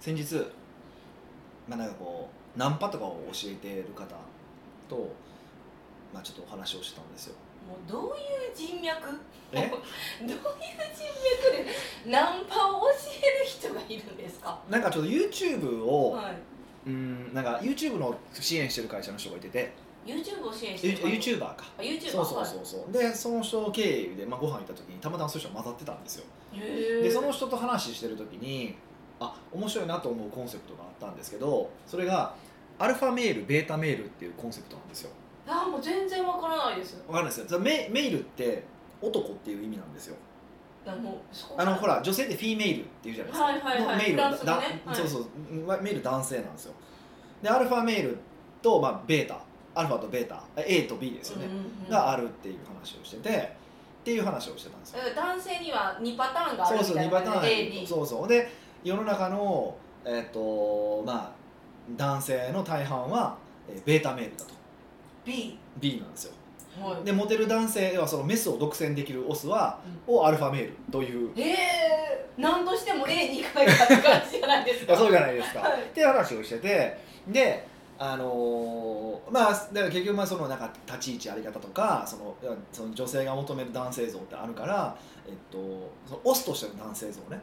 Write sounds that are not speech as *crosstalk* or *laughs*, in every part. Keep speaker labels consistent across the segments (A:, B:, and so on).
A: 先日、まあ、なんかこうナンパとかを教えてる方と、まあ、ちょっとお話をしてたんですよ。
B: もうどういう人脈？
A: え？*laughs*
B: どういう人脈でナンパを教える人がいるんですか？
A: なんかちょっと YouTube を、
B: はい。
A: うんなんか YouTube の支援してる会社の人がいてて。
B: YouTube を支援して
A: ユ
B: る
A: YouTuber か。
B: あ YouTuber
A: そうそうそうそう。でその人経由で、まあ、ご飯行った時にたまたまそういう人が混ざってたんですよ。でその人と話してる時にあ面白いなと思うコンセプトがあったんですけどそれがアルファメールベータメールっていうコンセプトなんですよ。
B: あもう全然わからないです。
A: わかるんですよ。メメールって男っていう意味なんですよ。あのほら女性ってフィーメールっていうじゃないですか、
B: はいはいはい。
A: のメール
B: ね。はい。
A: そうそう。まメール男性なんですよ。でアルファメールと、まあ、ベータ。アルファとベータ。A と B ですよね、
B: うんうんうん
A: があるっていう話をしててっていう話をしてたんですよ。
B: 男性には2パターンがあ
A: そうそう2
B: るみたいな
A: パターン。そうそう。で世の中のえっ、とまあ男性の大半は、えーベータメールだと。
B: B
A: B なんですよ。
B: はい。
A: でモテる男性はそのメスを独占できるオスは、をアルファメールという。
B: ええ何としても A2 回かって感じじゃないですか？*laughs*
A: そうじゃないですか、
B: はい。
A: っていう話をしててであのーまあだから結局まあそのなんか立ち位置あり方とかそのその女性が求める男性像ってあるから、えっと、そのオスとしての男性像ね、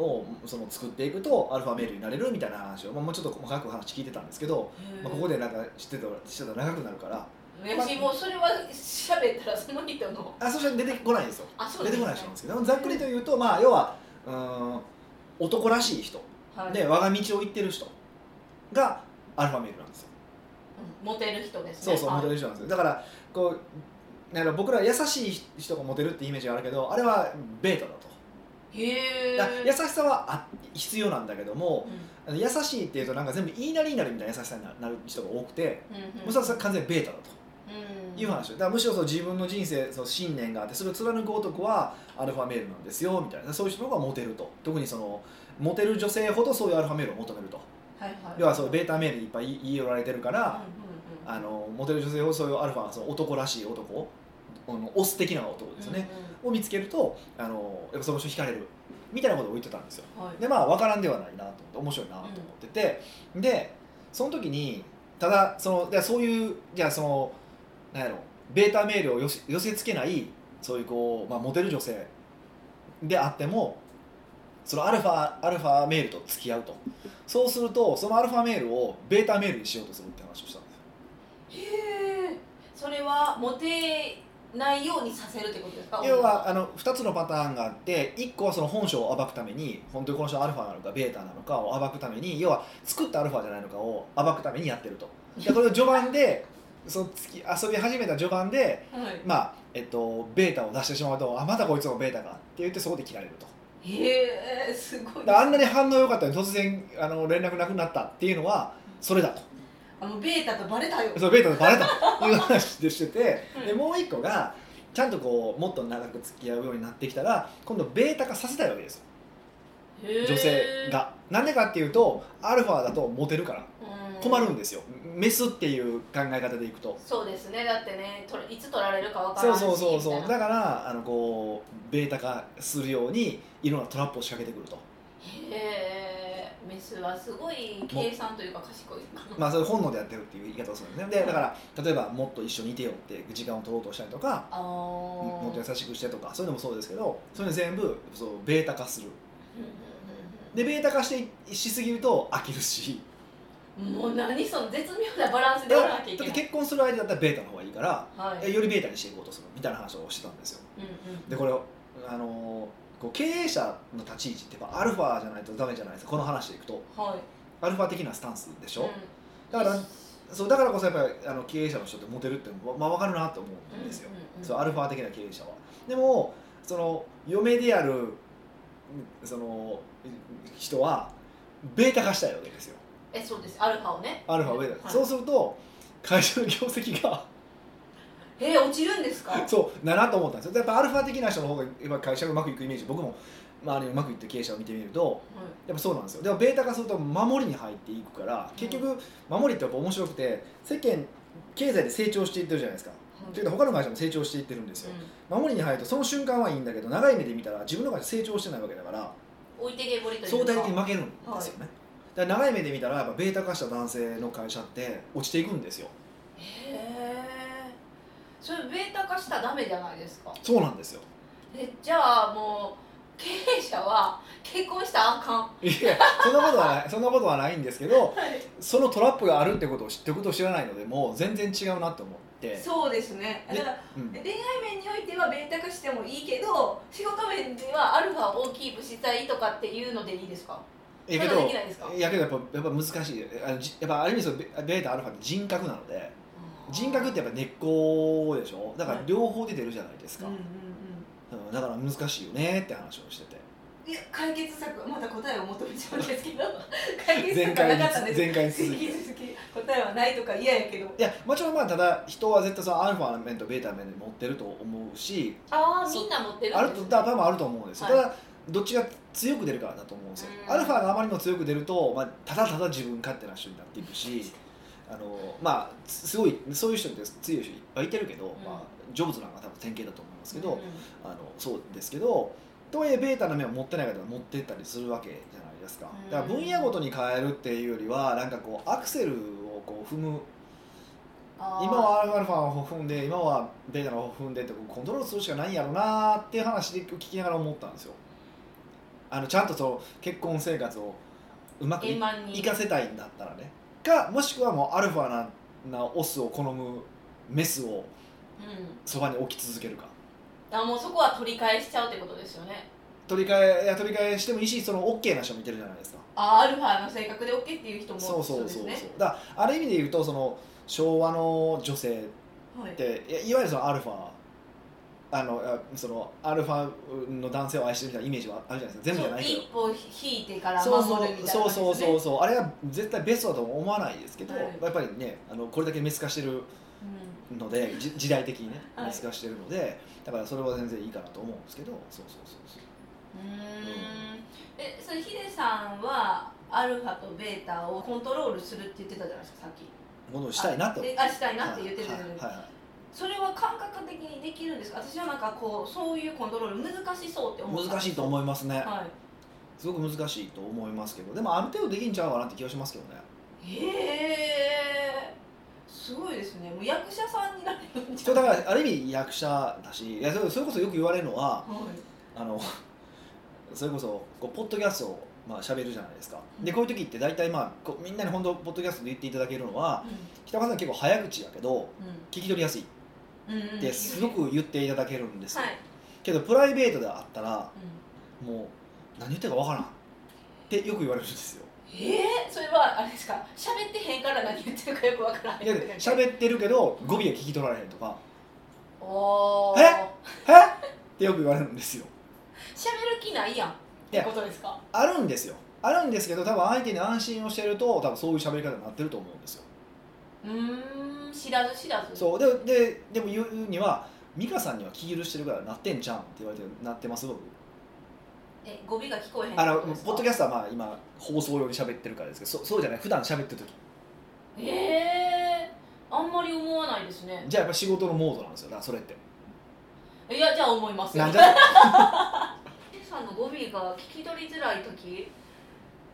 A: をその作っていくとアルファメールになれるみたいな話を、まあ、もうちょっと細かく話聞いてたんですけど、まあ、ここでなんか知ってたしてたら長くなるから。
B: 私もうそれは喋ったらその人の。
A: あそして出てこないんですよ。
B: あそう
A: 出てこない人なんですけどざっくりと言うとまあ要はうーん男らしい人。
B: はい。
A: で我が道を行ってる人。がアルファメールなんですよ。
B: うん。モテる人ですね。
A: そうそう、
B: はい。
A: モテる人なんですよ。だからこうなんか僕ら優しい人がモテるってイメージがあるけどあれはベータだと
B: へ
A: 優しさはあ必要なんだけども
B: う
A: あの優しいっていうとなんか全部言いなりになるみたいな優しさになる人が多くて
B: んうんうん。
A: もうそれは完全にベータだと。
B: うん。
A: いう話だからむしろそう自分の人生その信念があってそれを貫く男はアルファメールなんですよみたいなそういう人の方がモテると。特にそのモテる女性ほどそういうアルファメールを求めると。
B: はいはい。
A: 要はそうベータメールにいっぱい言い寄られてるから、
B: うんうんうん
A: あのモテる女性をそういうアルファその男らしい男あのオス的な男ですよね、を見つけるとあのやっぱその人惹かれるみたいなことを言ってたんですよ。
B: うんうんはい。
A: でまあ分からんではないなと思って面白いなと思ってて、でその時にただそのでそういうじゃあそのなんやろベータメールを寄せ寄せつけないそういうこう、まあ、モテる女性であってもそのアルファアルファメールと付き合うと。そうするとそのアルファメールをベータメールにしようとするって話をしたんですよ。
B: へえそれはモテないようにさせるってことですか？
A: 要はあの2つのパターンがあって1個はその本性を暴くために本当にこの人はアルファなのかベータなのかを暴くために要は作ったアルファじゃないのかを暴くためにやってると。でこれを序盤でその月遊び始めた序盤で、
B: はい。
A: まあえっと、ベータを出してしまうとあまたこいつもベータかって言ってそこで切られると。
B: へえすごい。
A: あんなに反応良かったのに突然あの連絡なくなったっていうのはそれだと
B: あのベータとバレたよ。
A: そうベータでバレた。という話でしてて。
B: うん。
A: でもう一個がちゃんとこうもっと長く付き合うようになってきたら今度ベータ化させたいわけですよ。女性が。なんでかっていうとアルファだとモテるから。
B: うん。
A: 困るんですよ。メスっていう考え方でいくと。
B: そうですね。だってねといつ取られるかわから
A: そう
B: ないし
A: そうそうそう。
B: みたいな。
A: だからあのこうベータ化するようにいろんなトラップを仕掛けてくると。
B: へえメスはすごい計算というか賢い
A: まあそれ本能でやってるっていう言い方をするんですね。でだから例えばもっと一緒にいてよって時間を取ろうとしたりとかもっと優しくしてとかそういうのもそうですけどそういうの全部そうベータ化する。でベータ化してしすぎると飽きるし。
B: もう何その絶妙なバランスで
A: だから
B: なきゃいけない。
A: だって結婚する相手だったらベータの方がいいから
B: はい。
A: えよりベータにしていこうとするみたいな話をしてたんですよ。
B: うんうん
A: でこれあのーこう経営者の立ち位置ってやっぱアルファじゃないとダメじゃないですか。この話でいくと。
B: はい。
A: アルファ的なスタンスでしょ、
B: うん。
A: だからそうだからこそやっぱりあの経営者の人ってモテるってまあ分かるなと思うんですよ、
B: うんうんうん。
A: そうアルファ的な経営者は。でもその嫁であるうんその人はベータ化したいわけですよ。
B: えそうです。アルファをね。
A: アルファベータ、
B: はい。
A: そうすると会社の業績が
B: え落ちるんですか？*laughs*
A: そうだなと思ったんですよ。やっぱアルファ的な人の方がやっぱ会社がうまくいくイメージ僕も周りにうまくいってる経営者を見てみるとやっぱそうなんですよ。でもベータ化すると守りに入っていくから結局守りってやっぱ面白くて世間経済で成長していってるじゃないですか。
B: はい。
A: というのは他の会社も成長していってるんですよ。守りに入るとその瞬間はいいんだけど長い目で見たら自分の会社成長してないわけだから
B: 置いてけぼりというか。
A: 相対的に負けるんですよね、だから長い目で見たらやっぱベータ化した男性の会社って落ちていくんですよ。
B: へえそれベータ化したらダメじゃないですか。
A: そうなんですよ。
B: えじゃあもう経営者は結婚したらあかん。
A: いやそんなことはない *laughs* そんなことはないんですけど
B: はい。
A: そのトラップがあるってことを知ってることを知らないのでもう全然違うなって思って、
B: そうですね。だから
A: うん。
B: 恋愛面においてはベータ化してもいいけど仕事面ではアルファをキープしたいとかっていうのでいいですか？
A: やけど
B: それはできないですか？
A: やけどやっぱやっぱ難しい。あのじやっぱある意味そのベベータアルファって人格なので人格ってやっぱ根っこでしょ？だから
B: はい。
A: 両方出てるじゃないですか、
B: うんうんうん。
A: うんだから難しいよねって話をしてて。
B: いや解決策また答えを求めちゃうんですけど。*laughs* 解決策は
A: 前回に
B: なかったんです。
A: 前回に続
B: き答えはないとか嫌やけど。
A: いやもちろんまあただ人は絶対そのアルファ面とベータ面で持ってると思うし
B: ああみんな持ってる
A: あると多分あると思うんですよ、
B: はい。
A: ただどっちが強く出るかだと思うんですよ。
B: うん。
A: アルファがあまりにも強く出ると、まあ、ただただ自分勝手な人になっていくしあのまあすごいそういう人って強い人いっぱいいてるけど、まあ、ジョブズなんか多分典型だと思いますけど、
B: うん
A: あのそうですけどとはいえベータの面を持ってない方が持ってったりするわけじゃないですか。
B: うん。
A: だから分野ごとに変えるっていうよりはなんかこうアクセルをこう踏む。今はアルファを踏んで今はベータの方踏んでってコントロールするしかないんやろうなっていう話で聞きながら思ったんですよ。あのちゃんとその結婚生活をうまくいかせたいんだったらねかもしくはもうアルファななオスを好むメスを
B: うん。
A: そばに置き続けるか。
B: あもうそこは取り返しちゃうってことですよね。
A: 取り替えいや取り替えしてもいいしその OK な人もいてるじゃないですか。
B: あアルファの性格で OK っていう人も
A: そうそうそうそう。
B: ね。
A: だある意味で言うとその昭和の女性
B: はい。
A: っていやいわゆるそのアルファあのあそのアルファの男性を愛してるみたいなイメージはあるじゃないですか。全部じゃないけど。
B: 一歩引いてから
A: そうそう
B: 守るみたいな
A: そうそうそう
B: う、
A: そう。あれは絶対ベストだと思わないですけど、
B: はい。
A: やっぱりねあのこれだけメス化してる
B: うん。
A: のでじ時代的にね
B: はい。
A: メス化してるので、だからそれは全然いいかなと思うんですけどそうそうそうそう。
B: うーん。えそれヒデさんはアルファとベータをコントロールするって言ってたじゃないですかさっき。
A: ものをしたいなと。
B: えあしたいなって言ってたじゃないですか、
A: はい
B: それは感覚的にできるんですか？私はなんかこうそういうコントロール難しそうって思った
A: 難しいと思いますね、
B: はい。
A: すごく難しいと思いますけどでもある程度できんちゃうかなって気がしますけどね。
B: へえすごいですね。もう役者さんになれるんじ
A: そ
B: ゃ
A: だからある意味役者だしいやそれこそよく言われるのは
B: はい。
A: あの *laughs* それこそこうポッドキャストをまあ喋るじゃないですか。でこういう時って大体まあこうみんなに本当ポッドキャストで言っていただけるのは北川さん結構早口やけど聞き取りやすい。
B: うんうんうん
A: ってすごく言っていただけるんですよ、
B: はい、
A: けどプライベートであったら
B: うん。
A: もう何言ってるかわからんってよく言われるんですよ。
B: えー、それはあれですか？喋ってへんから何言ってるかよくわからない
A: いや喋ってるけど語尾が聞き取られへんとか。
B: おー。
A: え？え？ってよく言われるんですよ。
B: 喋る気ないやん。ってことですか？
A: あるんですよ。あるんですけど多分相手に安心をしてると多分そういう喋り方になってると思うんですよ。
B: うーん知らず知らず。
A: そうでででも言うには美香さんには気許してるからなってんじゃんって言われてなってます僕。
B: え語尾が聞こえへん。
A: あのポッドキャストはまあ今放送用に喋ってるからですけどそそうじゃない普段喋ってる時。
B: ええー、あんまり思わないですね。
A: じゃあやっぱ仕事のモードなんですよだからそれって。
B: いやじゃあ思いますよ。
A: なんじ *laughs*
B: さんの語尾が聞き取りづらい時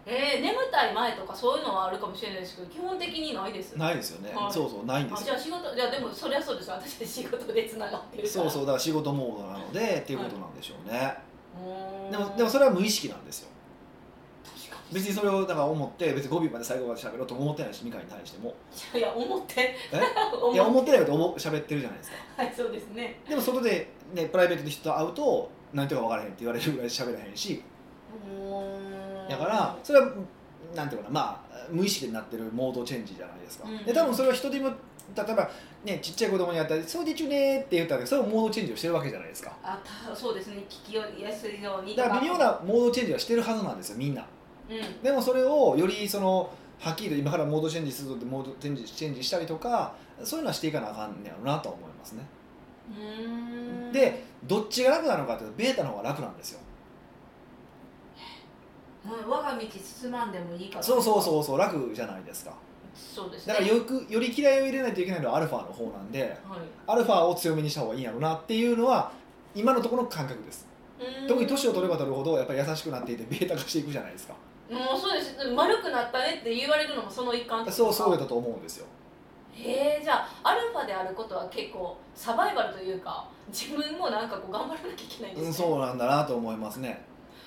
B: えー、眠たい前とかそういうのはあるかもしれないですけど基本的にないです。
A: ないですよね、
B: はい。
A: そうそうないんで
B: あ
A: すよ。
B: じゃあ仕事じゃあでもそりゃそうです。よ私仕事でつながってる
A: そうそうだから仕事モードなのでっていうことなんでしょうね、
B: うーん
A: でもでもそれは無意識なんですよ。別にそれをだから思って別に語尾まで最後まで喋ろうと思ってないし美香に対しても。
B: にいや *laughs* 思って。
A: いや思ってないこと思喋ってるじゃないですか。
B: はいそうですね。
A: でも外で、ね、プライベートで人と会うと何とか分からへんって言われるぐらい喋らへんし。
B: うーん
A: だからそれはなんていうかなまあ無意識になってるモードチェンジじゃないですか、
B: うん。
A: で多分それは人でも例えばねちっちゃい子供にやったら「そうでちゅね」って言ったらそれもモードチェンジをしてるわけじゃないですか。
B: あたそうですね。聞きやすいようにと
A: だから微妙なモードチェンジはしてるはずなんですよみんな。
B: うん。
A: でもそれをよりそのはっきりと今からモードチェンジするとってモードチェンジチェンジしたりとかそういうのはしていかなあかんねやろなとは思いますね。
B: うーん。
A: でどっちが楽なのかというとベータの方が楽なんですよ
B: うん我が道進まんでもいいから
A: そうそうそうそう。楽じゃないですか。
B: そうですね。
A: だからよくより嫌いを入れないといけないのはアルファの方なんで
B: はい。
A: アルファを強めにした方がいいんやろうなっていうのは今のところの感覚です。
B: うん。
A: 特に年を取れば取るほどやっぱり優しくなっていてベータ化していくじゃないですか。
B: もうそうです丸くなったねって言われるのもその一環と
A: そうそうだと思うんですよ。
B: へえじゃあアルファであることは結構サバイバルというか自分もなんかこう頑張らなきゃいけないんですね。
A: うん、そうなんだなと思いますね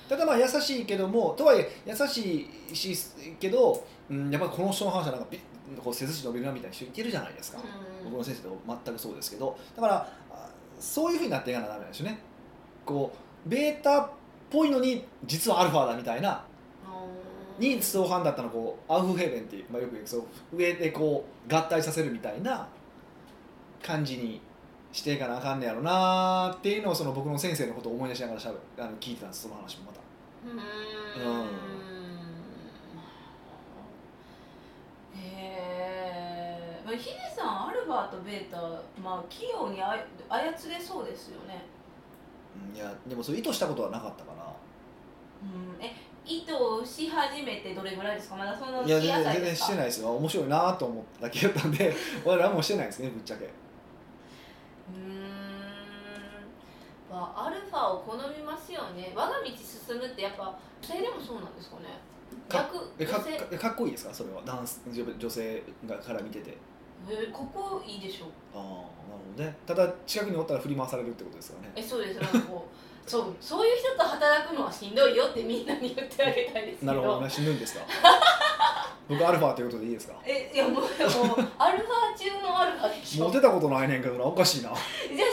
A: ただまあ優しいけどもとはいえ優しいしけど、うん、やっぱりこの人の話はなんかビこう背筋伸びるなみたいな人いてるじゃないですか、
B: うん。
A: 僕の先生と全くそうですけど。だからあそういうふうになっていかなダメなんですよね。こうベータっぽいのに実はアルファだみたいな。に相反だったのをこうアウフヘーベンっていう、まあ、よく言うそう上でこう合体させるみたいな感じにしていかなあかんねやろなっていうのをその僕の先生のことを思い出しながらしゃべあの聞いてたんですその話もまた。
B: うーん。へえまあヒデさんアルファとベータまあ器用にあい操れそうですよね。
A: うん。いやでもそう意図したことはなかったから
B: うん。え意図し始めてどれぐらいですか？まだその
A: いや全然してないですよ。面白いなと思っただけだったんで *laughs* 俺らもしてないですねぶっちゃけ
B: うーん。まあアルファを好みますよね。我が道進むってやっぱ女性でもそうなんですかね。
A: か
B: 逆
A: えかっこいいですか？それは。ダンス女女性がから見てて。
B: えーここいいでしょ
A: ああなるほどね。ただ近くにおったら振り回されるってことですかね。
B: えそうです。なんかこう *laughs* そうそういう人と働くのはしんどいよってみんなに言ってあげたいですけど。
A: なるほどね。しんどいんですか？*laughs* 僕アルファということでいいですか？
B: えいやもうもうアルファ中のアルファでしょ。
A: モテたことないねんけどなおかしいな。
B: じゃあ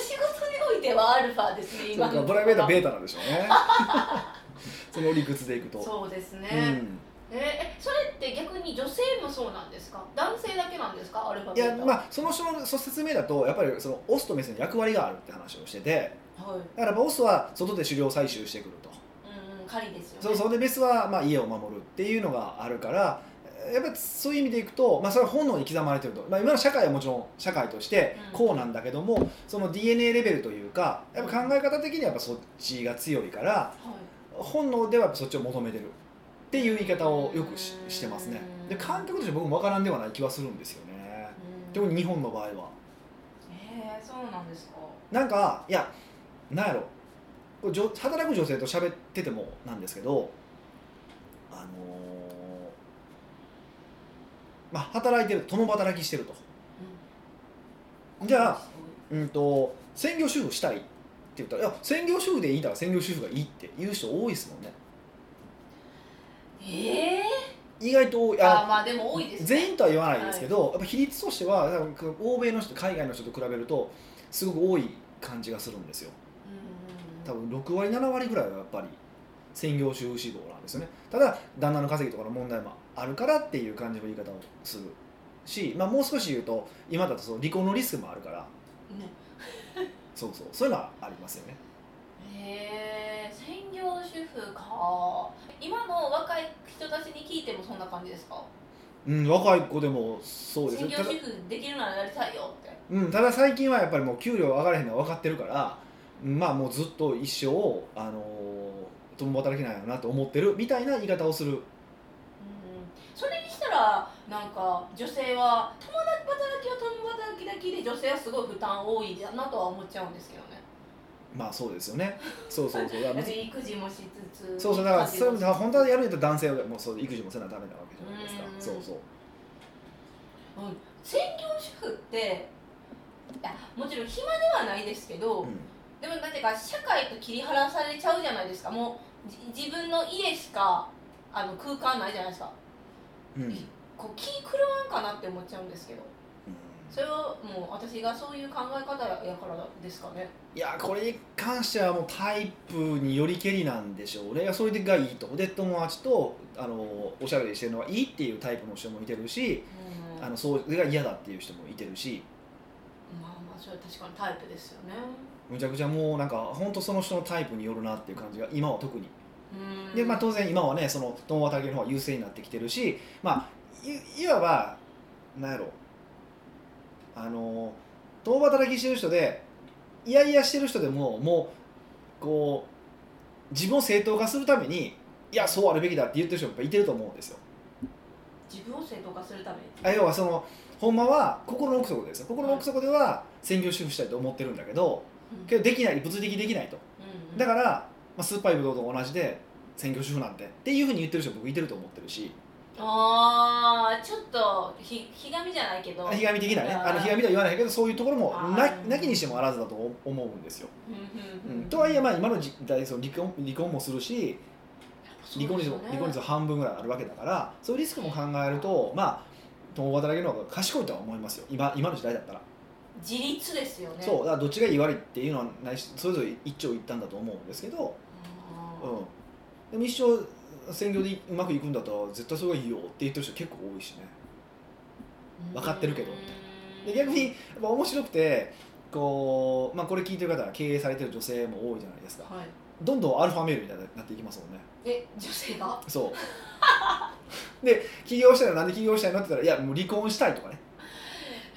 B: 仕事においてはアルファですね今の
A: かプライベートはベ
B: ー
A: ータなんでしょうね。*laughs* その理屈でいくと。
B: そうですね、
A: うん。
B: ええそれって逆に女性もそうなんですか？男性だけなんですか？アルファ
A: い
B: ベータ
A: やまあその人の説明だとやっぱりそのオスとメスに役割があるって話をしてて。
B: はい。
A: だからオスは外で狩猟採集してくると。
B: うんうん狩りですよね。
A: そうそう。でメスはまあ家を守るっていうのがあるからやっぱりそういう意味でいくと、まあ、それは本能に刻まれてると、まあ、今の社会はもちろん社会としてこうなんだけども、その DNA レベルというかやっぱ考え方的にはやっぱそっちが強いから
B: はい。
A: 本能ではそっちを求めてる。っていう言い方をよくししてますね。で感覚として僕も分からんではない気はするんですよね。
B: うん。
A: 特に日本の場合は。
B: えー、そうなんですか？
A: なんかいやなんやろ。働く女性と喋っててもなんですけどあのーまあ働いてる共働きしてると。じゃあうんと専業主婦したいって言ったら「いや専業主婦でいいなら専業主婦がいい」って言う人多いですもんね。
B: ええ
A: 意外とい。
B: まあでも多いですね。
A: 全員とは言わないですけど、やっぱ比率としては多分欧米の人海外の人と比べるとすごく多い感じがするんですよ。多分6割7割ぐらいはやっぱり専業主婦志望なんですよね。ただ旦那の稼ぎとかの問題もあるからっていう感じの言い方をするし、まあ、もう少し言うと今だとその離婚のリスクもあるから。
B: ね。*laughs*
A: そうそう。そういうのはありますよね。
B: へえ専業主婦か。今の若い人たちに聞いてもそんな感じですか？
A: うん若い子でもそうです
B: 専業主婦できるならやりたいよって。
A: うん、ただ最近はやっぱりもう給料上がらへんのは分かってるからまあもうずっと一生あの共働きなんやろなと思ってるみたいな言い方をする。
B: うんそれにしたらなんか女性は共働きは共働きだけで女性はすごい負担多いなとは思っちゃうんですけどね。
A: まあそうですよね。そうそうそう。*laughs* だから
B: 育児もしつつ
A: そうそう。だからそれ本当はやるんやったら男性はもうそう育児もせなダメなわけじゃないですか。
B: うん。
A: そうそう。
B: うん。専業主婦っていやもちろん暇ではないですけど、
A: うん
B: でもなんてか社会と切り離されちゃうじゃないですか。もうじ自分の家しかあの空間ないじゃないですか。
A: うん。うん
B: こう気狂わんかなって思っちゃうんですけど。それはもう私がそういう考え方やからですかね。
A: いやこれに関してはもうタイプによりけりなんでしょう。ねいやそれがいいと。で友達とあのおしゃべりしてるのがいいっていうタイプの人もいてるし
B: うん。
A: あのそれが嫌だっていう人もいてるし。
B: まあまあそれは確かにタイプですよね
A: むちゃくちゃもうなんか本当その人のタイプによるなっていう感じが今は特に。
B: うん。
A: で、まあ、当然今はねその共働きの方が優勢になってきてるしまあいいわばなんやろ。あの共働きしてる人でいやいやしてる人でももうこう自分を正当化するためにいやそうあるべきだって言ってる人もやっぱいてると思うんですよ。
B: 自分を正当化するために？
A: あ要はそのほんまは心の奥底ですよ。心の奥底では専業主婦したいと思ってるんだけど
B: うん
A: けどできない物理的にできないと。だからあ、酸っぱいぶどうと同じで専業主婦なんてっていうふうに言ってる人僕いてると思ってるし。
B: ああちょっとひひがみじゃないけど。
A: ひがみ的なね。
B: あ
A: のひがみとは言わないけどそういうところも
B: あ
A: な
B: ー。
A: なきにしてもあらずだと思うんですよ、
B: うん
A: とはいえまあ今の時代その離婚離婚もするし離婚率も
B: ね
A: 離婚率は半分ぐらいあるわけだからそういうリスクも考えるとまあ共働きの方が賢いとは思いますよ。今今の時代だったら、
B: 自立ですよね。
A: そうだからどっちがいい悪いっていうのはないしそれぞれ一長一短だと思うんですけど、うん、でも一生専業でうまくいくんだったら絶対それがいいよって言ってる人結構多いしね。分かってるけど
B: うん
A: で逆にやっぱ面白くてこう、まあ、これ聞いてる方は経営されてる女性も多いじゃないですか。
B: はい。
A: どんどんアルファメールになっていきますもんね。
B: え女性が？
A: そう。*laughs* で起業したらなんで起業したいのって言ったらいやもう離婚したいとかね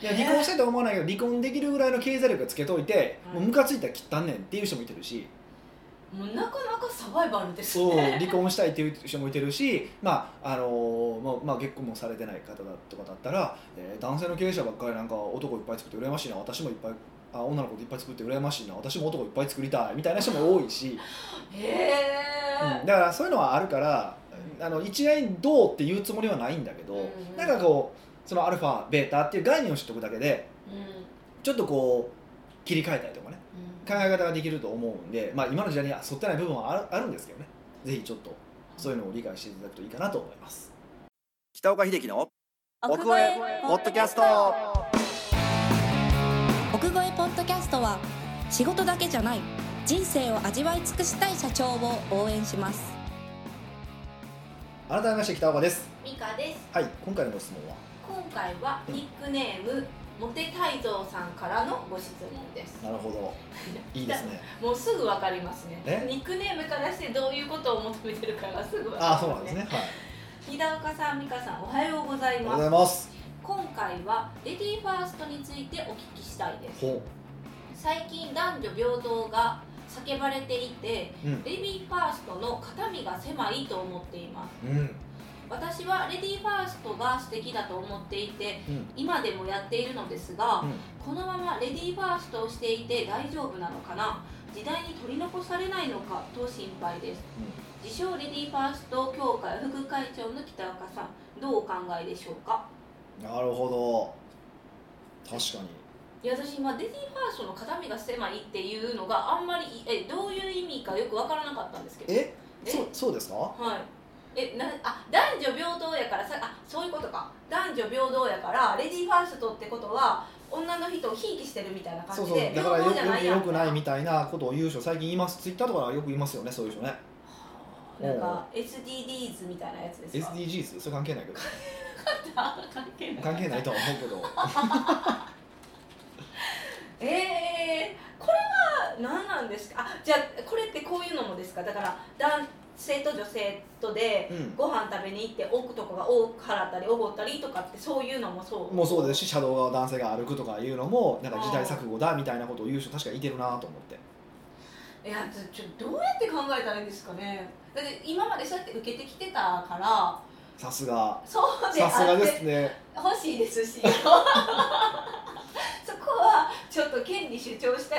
A: いや離婚したいとは思わないけど離婚できるぐらいの経済力つけといて、
B: はい
A: もうムカついたら切ったんねんっていう人もいてるし。
B: もうなかなかサバイバルです
A: そう
B: ね
A: 離婚したいっていう人もいてるし、まああのーまあまあ、結婚もされてない方だとかだったら、えー男性の経営者ばっかりなんか男いっぱい作って羨ましいな私もいっぱいあ女の子いっぱい作って羨ましいな私も男いっぱい作りたいみたいな人も多いし、*laughs*
B: へえ、
A: うんだからそういうのはあるからあの一概にどうっていうつもりはないんだけど、
B: うん。
A: なんかこうそのアルファベータっていう概念を知っておくだけで
B: うん。
A: ちょっとこう切り替えたりとかね考え方ができると思うんで、まあ、今の時代には沿ってない部分はあるあるんですけどね。ぜひちょっとそういうのを理解していただくといいかなと思います。北岡秀樹の奥越えポッドキャスト。
C: 奥越えポッドキャストは仕事だけじゃない人生を味わい尽くしたい社長を応援します。
A: 改めまして北岡です。
B: ミカです。
A: はい今回のご質問は？
B: 今回はニックネームモテ泰造さんからのご質問です。
A: なるほど。いいですね。*laughs*
B: もうすぐわかりますね。
A: え
B: ニックネームからしてどういうことを求めてるかがすぐわかります、ね、
A: ああそうなんですね。はい。
B: 日高さん美香さんおはようござい
A: ありがとう
B: ます
A: ございます。
B: 今回はレディーファーストについてお聞きしたいです。
A: ほ
B: 最近男女平等が叫ばれていて
A: ううん。
B: レディーファーストの肩身が狭いと思っています。
A: うん
B: 私はレディーファーストが素敵だと思っていて
A: うん。
B: 今でもやっているのですが、
A: うん。
B: このままレディーファーストをしていて大丈夫なのかな？時代に取り残されないのかと心配です。自称レディーファースト協会副会長の北岡さんどうお考えでしょうか？
A: なるほど。確かに。
B: いや私今レディーファーストの肩身が狭いっていうのがあんまりえどういう意味かよくわからなかったんですけど。
A: え？
B: え？
A: そうそうですか？
B: はいえなあ男女平等やからさあそういうことか。男女平等やからレディーファーストってことは女の人をひいきしてるみたいな感
A: そう
B: じで
A: そうだからよ
B: 平等じゃないやん
A: よくないみたいなことを言う人最近言います。ツイッターとかよく言いますよね。そう。いう人ね
B: なんか SDGs みたいなやつですか
A: ？SDGs それ関係ないけど。
B: 関係ない
A: 関係ないとは思うけど。*laughs*
B: えー、これは何なんですか？あじゃあこれってこういうのもですか？だから男性と女性とで
A: うん。
B: ご飯食べに行って奥とかが多く払ったりおごったりとかってそういうのもそう。
A: もうそうですし車道側男性が歩くとかいうのもなんか時代錯誤だみたいなことを言う人確かいてるなと思って。
B: いやちょちょどうやって考えたらいいんですかね。だって今までそうやって受けてきてたから。
A: さすが。
B: そうで
A: さすがで
B: あって
A: すね
B: 欲しいですし *laughs* そこはちょっと権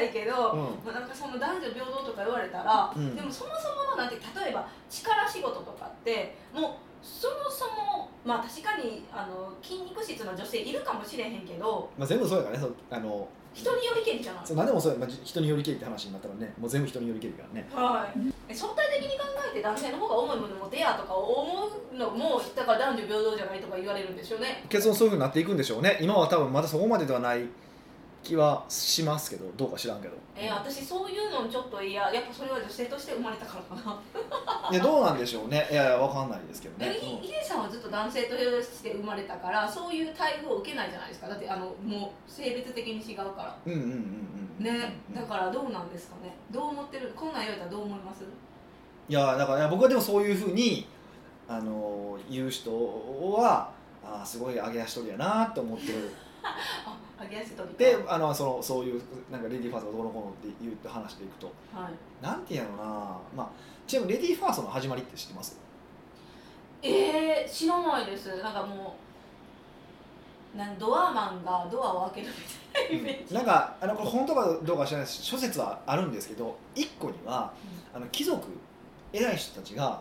B: 利主張したいけど、
A: うん。
B: まあ、なんかその男女平等とか言われたら、
A: うん。
B: でもそもそものなんて例えば力仕事とかってもうそもそもまあ確かにあの筋肉質の女性いるかもしれへんけど
A: まあ、全部そうやからねそうあの
B: 人によりけりじゃない？
A: そう何でもそうや、まあ、じ人によりけりって話になったらねもう全部人によりけりからね。
B: はい、え相対的に考えて男性の方が重いもの持てやとか思うのもだから男女平等じゃないとか言われるんでしょうね。
A: 結論そういうふうになっていくんでしょうね。今は多分まだそこまでではない気はしますけどどうか知らんけど。
B: えー私そういうのちょっと嫌。やっぱそれは女性として生まれたからかな。
A: いやどうなんでしょうね。いやいやわかんないですけどね、
B: えヒデさんはずっと男性として生まれたからそういう待遇を受けないじゃないですか。だってあのもう性別的に違うから。
A: うんうんうんうん
B: ね。だ
A: ら
B: からどうなんですかね。どう思ってる？こんなん言われたらどう思います？
A: いやだからいや僕はでもそういうふうにあの言う人はあーすごい上げ足取りやなって思ってる。
B: あ *laughs*
A: であのそのそういうなんかレディーファーストがどうのこうのって言って話していくと。
B: はい。
A: なんていうのな。まあちなみにレディーファーストの始まりって知ってます？
B: えー、知らないです。なんかもなんドアマンがドアを開けるみたいなイメージ。
A: なんかあのこれ本当かどうかは知らないです。諸説はあるんですけど一個にはあの貴族偉い人たちが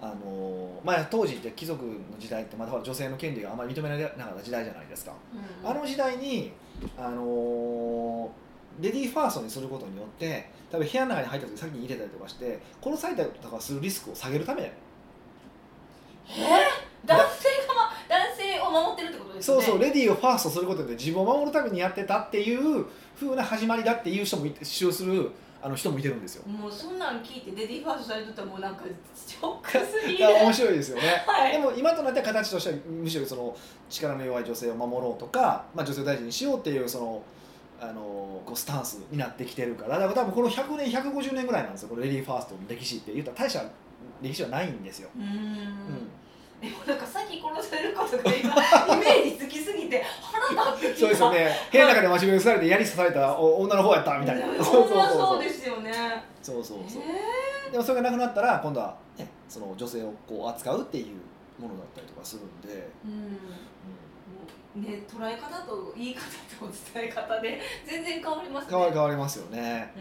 A: あのまあ、当時って貴族の時代ってまだ女性の権利があまり認められなかった時代じゃないですか、
B: うん。
A: あの時代に、あのレディーファーストにすることによって多分部屋の中に入った時先に入れたりとかして殺されたりとかするリスクを下げるため。
B: え？ー、男性が、ま、男性を守ってるってことですよね。
A: そうそうレディーをファーストすることで自分を守るためにやってたっていう風な始まりだっていう人もいて主張するあの人もいてるんですよ。
B: もうそんなん聞いてレディーファーストされてたらもうなんかショックすぎ
A: い
B: る
A: や面白いですよね。
B: はい
A: でも今となっては形としてはむしろその力の弱い女性を守ろうとか、まあ、女性を大事にしようっていうそのあのこうスタンスになってきてるからだから多分この100年150年ぐらいなんですよこのレディーファーストの歴史って言ったら大した歴史はないんですよ。
B: うんでもなんか先殺されることが今 *laughs* イメージつきすぎて腹立ってきた。
A: そうですよね。部屋の中で待ち伏せされて槍刺されたお女の方やったみたいな。
B: ほんまそうですよね。
A: そうそうそう。
B: え
A: でもそれがなくなったら今度は、ね、その女性をこう扱うっていうものだったりとかするんで、
B: ーうん。もうね捉え方と言い方と伝え方で全然変わりますね。
A: 変わり変わりますよね。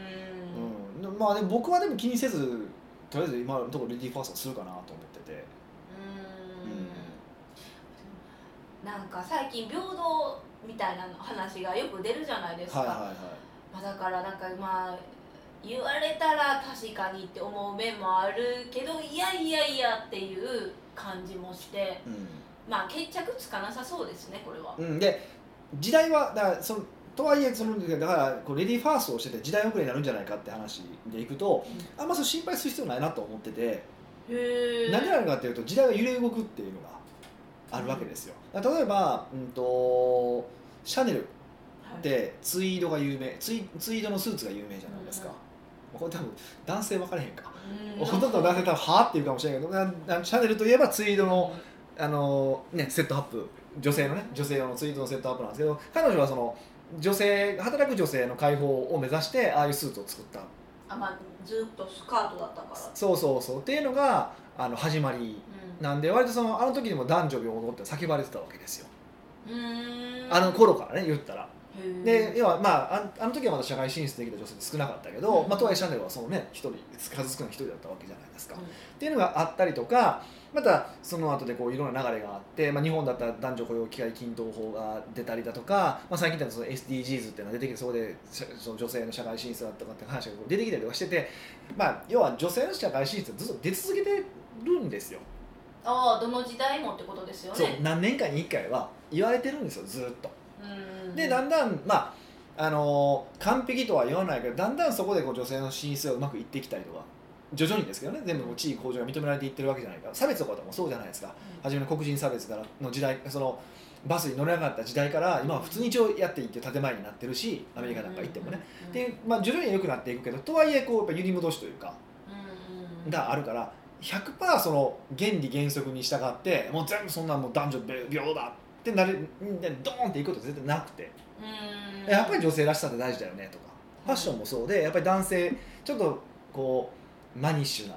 B: うん。
A: うん、まあでも僕はでも気にせずとりあえず今のところレディーファーストするかなと思ってて。
B: うんなんか最近平等みたいな話がよく出るじゃないですか、
A: はいはいはい。
B: まあ、だからなんかまあ言われたら確かにって思う面もあるけどいやいやいやっていう感じもしてまあ決着つかなさそうですねこれは。
A: うん、うん、で時代はだからそのとはいえそのだからこうレディーファーストをしてて時代遅れになるんじゃないかって話でいくとあんまそう心配する必要ないなと思ってて、
B: へえ。
A: なんでなのかっていうと時代が揺れ動くっていうのがあるわけですよ。例えば、うん、とシャネル
B: はい。
A: でツイードが有名。ツイツイードのスーツが有名じゃないですか、これ多分男性分からへんか、
B: うん。
A: ほとんどの男性多分はあっていうかもしれないけどシャネルといえばツイードのあの、ね、セットアップ。女性のね女性用のツイードのセットアップなんですけど彼女はその女性働く女性の解放を目指してああいうスーツを作った。
B: あまあずっとスカートだったから。
A: そうそうそう。っていうのがあの始まりなんで割とそのあの時にも男女平等って叫ばれてたわけですよ。あの頃からね言ったら。で要はまあああの時はまだ社会進出できた女性少なかったけど、
B: うん
A: まあ、とはいえシャネルはそのね一人数少ない一人だったわけじゃないですか、
B: うん。
A: っていうのがあったりとかまたその後でこういろんな流れがあって、まあ、日本だったら男女雇用機会均等法が出たりだとか、まあ、最近だとその SDGs っていうのが出てきてそこでしその女性の社会進出だとかって話が出てきたりとかしてて、まあ、要は女性の社会進出ずっと出続けてるんですよ、
B: ああどの時代もってことですよ
A: そう
B: ね。
A: 何年かに1回は言われてるんですよずっと。
B: うん。
A: でだんだんまああのー完璧とは言わないけどだんだんそこでこう女性の進出がうまくいってきたりとか徐々にですけどね全部地位向上が認められていってるわけじゃないか差別とかもそうじゃないですか。初めの黒人差別からの時代そのバスに乗れなかった時代から今は普通に一応やっていって建前になってるしアメリカなんか行ってもね、
B: うん
A: で、まあ、徐々に良くなっていくけどとはいえこうやっぱ揺り戻しというか
B: うんうん。
A: があるから100%その原理原則に従ってもう全部そんなもう男女平等だってなるんでドーンっていくこと絶対なくて。
B: うん。
A: やっぱり女性らしさって大事だよねとか。ファッションもそうでやっぱり男性ちょっとこうマニッシュな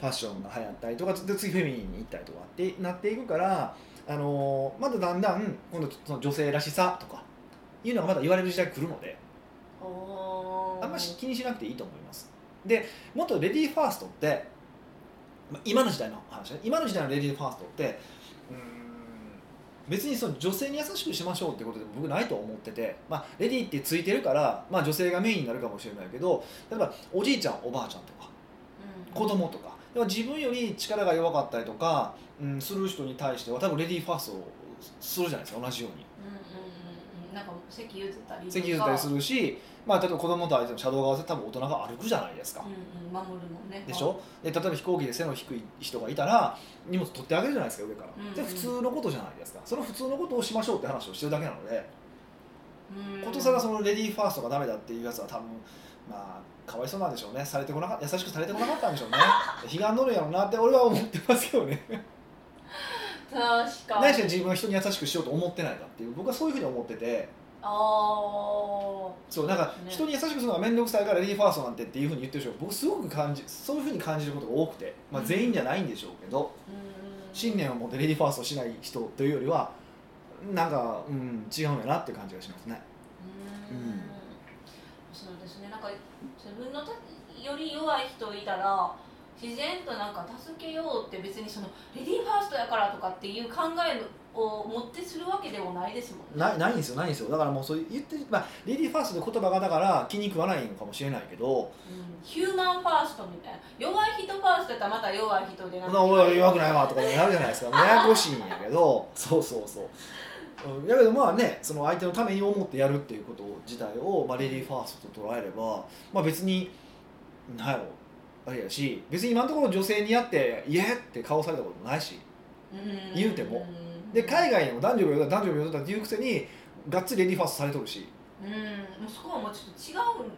A: ファッションが流行ったりとかで次フェミニンに行ったりとかってなっていくから、あのーまだだんだん今度その女性らしさとかいうのがまだ言われる時代来るのであんまり気にしなくていいと思います。でもっとレディーファーストってまあ今の時代の話ね。今の時代のレディーファーストってうーん別にその女性に優しくしましょうってことでも僕ないと思ってて、まあ、レディーってついてるから、まあ、女性がメインになるかもしれないけど例えばおじいちゃんおばあちゃんとか
B: うん。
A: 子供とかでも自分より力が弱かったりとか、うん、する人に対しては多分レディーファーストをするじゃないですか同じように。
B: うんうんうんうん。なんか席譲ったりとか。
A: 席譲ったりするし、まあ、例えば子供と相手の車道側で多分大人が歩くじゃないですか。
B: うんうん守るもんね。
A: でしょ？で例えば飛行機で背の低い人がいたら荷物取ってあげるじゃないですか上から、
B: うんうん。
A: で普通のことじゃないですか。その普通のことをしましょうって話をしてるだけなので
B: うん。
A: ことさらそのレディーファーストがダメだっていうやつは多分まあかわいそうなんでしょうね。されてこなか優しくされてこなかったんでしょうね。*laughs* 悲願乗るんやろうなって俺は思ってますけどね。
B: 確か
A: 何しろ自分は人に優しくしようと思ってないかっていう僕はそういうふうに思ってて
B: ああ
A: そうなんか
B: ね。
A: 人に優しくするのが面倒くさいからレディーファーストなんてっていうふうに言ってる人が僕すごく感じそういうふうに感じることが多くて、まあ、全員じゃないんでしょうけど、
B: うん。
A: 信念を持ってレディーファーストしない人というよりはなんか、うん、違うんやなっていう感じがしますね。
B: うーん。
A: うん。
B: そうですね。なんか自分のたより弱い人いたら自然となんか助けようって別にそのレディーファーストやからとかっていう考えを持ってするわけでもないですもんね。
A: ないないんですよないんですよ。だからもうそう言ってまあレディーファーストって言葉がだから気に食わないのかもしれないけど。
B: うん。ヒューマンファーストみたいな。弱い人ファーストやったらまた弱い人で「
A: な俺弱くないわ」とかなるじゃないですか。ややこしいんやけど。*laughs* そうそうそう。うん。やけどまあねその相手のために思ってやるっていうこと自体を、まあ、レディーファーストと捉えれば、まあ、別になんやろ。あれやし別に今のところ女性にやって「イエー!」って顔されたこともないし。
B: うん。
A: 言うてもで海外にも男女平等だ男女平等だっていうくせにがっつりレディーファーストされとるし。
B: うん。そこはもうちょっと違う違うって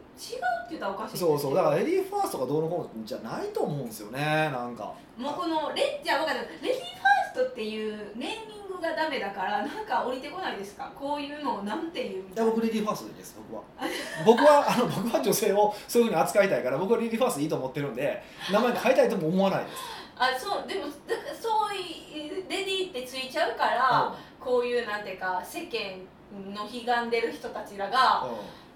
B: 言ったらおかしい
A: そうそう。だからレディーファーストがどうのこうのじゃないと思うんですよねなんか。
B: もうこのレじゃあ分かったレディーファーストっていうネーミングがダメだからなんか降りてこないですか？こういうのをなんていうみ
A: い
B: たいな
A: や僕レディーファーストでいいです僕は。*laughs* 僕はあの僕は女性をそういうふうに扱いたいから僕はレディーファーストでいいと思ってるんで名前変えたいとも思わないです。
B: あそうでもだからそういうレディちゃうから、こういうなんていうか世間の悲願でる人たちらが
A: う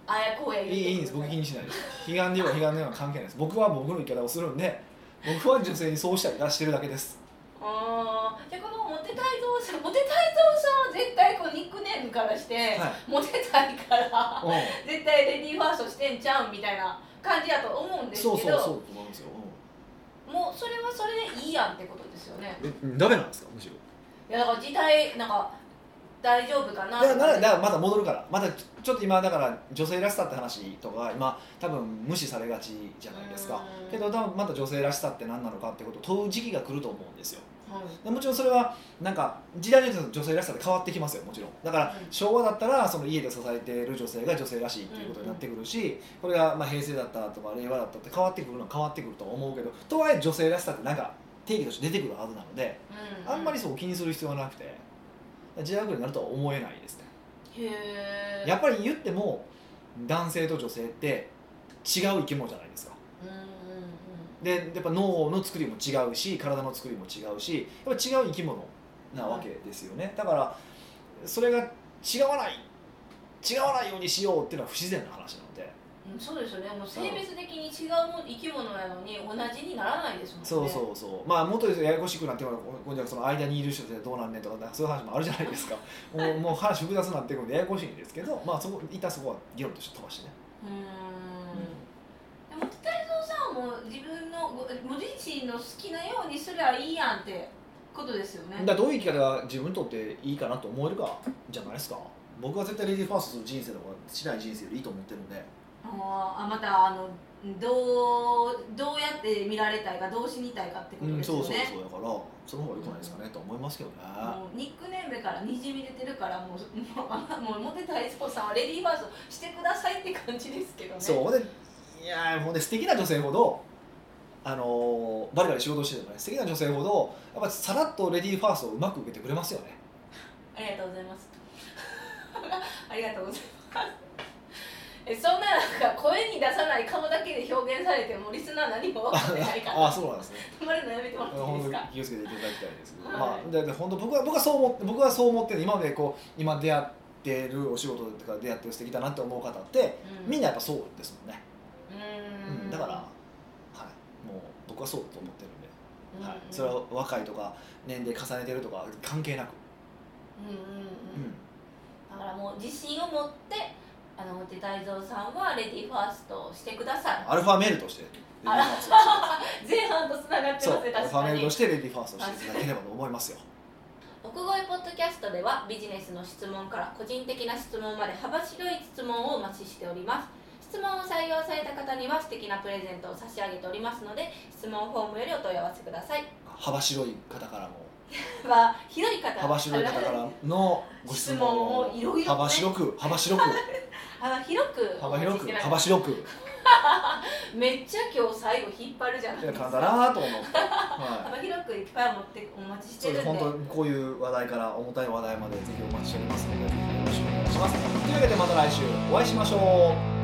B: あやこうや
A: いいいいんです。僕気にしないです。悲願では悲願では関係ないです。僕は僕の言い方をするんで僕は女性にそうしたり出してるだけです。
B: あー。じゃあこのモテ泰造さんモテ泰造さんは絶対こうニックネームからして、
A: はい。
B: モテたいから
A: う
B: 絶対レディーファーストしてんちゃうんみたいな感じだと思うん
A: ん
B: ですけど
A: そうそうそうと思いますよ、
B: もうそれはそれでいいやんってことですよね。
A: うん、えダメなんですかむしろ
B: いやだから時代なんか大丈夫かな。
A: だからだからまた戻るから。またちょっと今だから女性らしさって話とか今多分無視されがちじゃないですか。
B: うん。
A: けど多分また女性らしさって何なのかってことを問う時期が来ると思うんですよ。
B: はい。
A: でもちろんそれはなんか時代によって女性らしさって変わってきますよ。もちろん。だから
B: うん。
A: 昭和だったらその家で支えている女性が女性らしいっていうことになってくるしこれがまあ平成だったとか令和だったって変わってくるのは変わってくるとは思うけどとはいえ女性らしさってなんか定義として出てくるはずなので
B: うん
A: あんまりそう気にする必要はなくて時代遅れになるとは思えないですね。
B: へえ
A: やっぱり言っても男性と女性って違う生き物じゃないですか。
B: うんうんうん。
A: でやっぱ脳の作りも違うし体の作りも違うしやっぱ違う生き物なわけですよね。だからそれが違わない違わないようにしようっていうのは不自然な話なので。
B: うんそうですよね。もう性別的に違うも生き物なのに同じにならないですもんね。
A: そうそうそう。まあもっとややこしくなって今度はその間にいる人ってどうなんねんとかそういう話もあるじゃないですか。*laughs* もうもう話複雑になってくるんでややこしいんですけどまあそこ一旦そこは議論として飛ばしてね。
B: うーん。でも北井蔵さんはもう自分のごご自身の好きなようにすりゃいいやんってことですよね。
A: だからどういう生き方が自分にとっていいかなと思えるかじゃないですか。僕は絶対レディーファーストする人生とかしない人生よりいいと思ってる
B: あまたあのどうどうやって見られたいかどう死にたいかってこと
A: うん、
B: ですよね、
A: そうそうそう。だからその方が良くないですかねと思いますけどね、
B: もうニックネームからにじみ出てるからもうもうあ *laughs* もうモテたいそうさんはレディーファーストしてくださいって感じですけどね
A: そうでいやーほんで素敵な女性ほどあのーバリバリ仕事しててもね素敵な女性ほどやっぱさらっとレディーファーストをうまく受けてくれますよね
B: ありがとうございますありがとうございますえそんななんか声に出さない顔だけで表現されてもリスナー何も分かってないから。
A: ああそうなんですね。
B: 止まるのやめてもらっていいですか？
A: 気をつけていただきたいですけど、
B: はい。
A: まあでで本当僕は僕はそう思って僕はそう思ってる今までこう今出会ってるお仕事とか出会ってる素敵だなって思う方って、
B: うん。
A: みんなやっぱそうですもんね、
B: う
A: うんん、だから、はい、もう僕はそうだと思ってるんで、
B: うん。
A: はい、それは若いとか年齢重ねてるとか関係なく、
B: うんうんうん。
A: うん。
B: だからもう自信を持ってあのモテ大蔵さんはレディーファーストをしてください。
A: アルファメールとして。*laughs*
B: 前半とつながってますね
A: アルファメールとしてレディーファーストしていただければと思いますよ。
B: 奥越ポッドキャストではビジネスの質問から個人的な質問まで幅広い質問をお待ちしております。質問を採用された方には素敵なプレゼントを差し上げておりますので質問フォームよりお問い合わせください。
A: 幅広い方からも。
B: は広い方。
A: 幅広い方からのご質問
B: をいろいろね。
A: 幅広く幅広く
B: 幅広く
A: 幅広く幅広く。*laughs*
B: めっちゃ今日最後引っ張るじゃないですか。
A: 簡単だなと思って、は
B: 幅広くいっぱい持ってお待ち
A: い、
B: してるんで。
A: そうです本当にこういう話題から重たい話題までぜひお待ちしておりますのでよろしくお願いします。というわけでまた来週お会いしましょう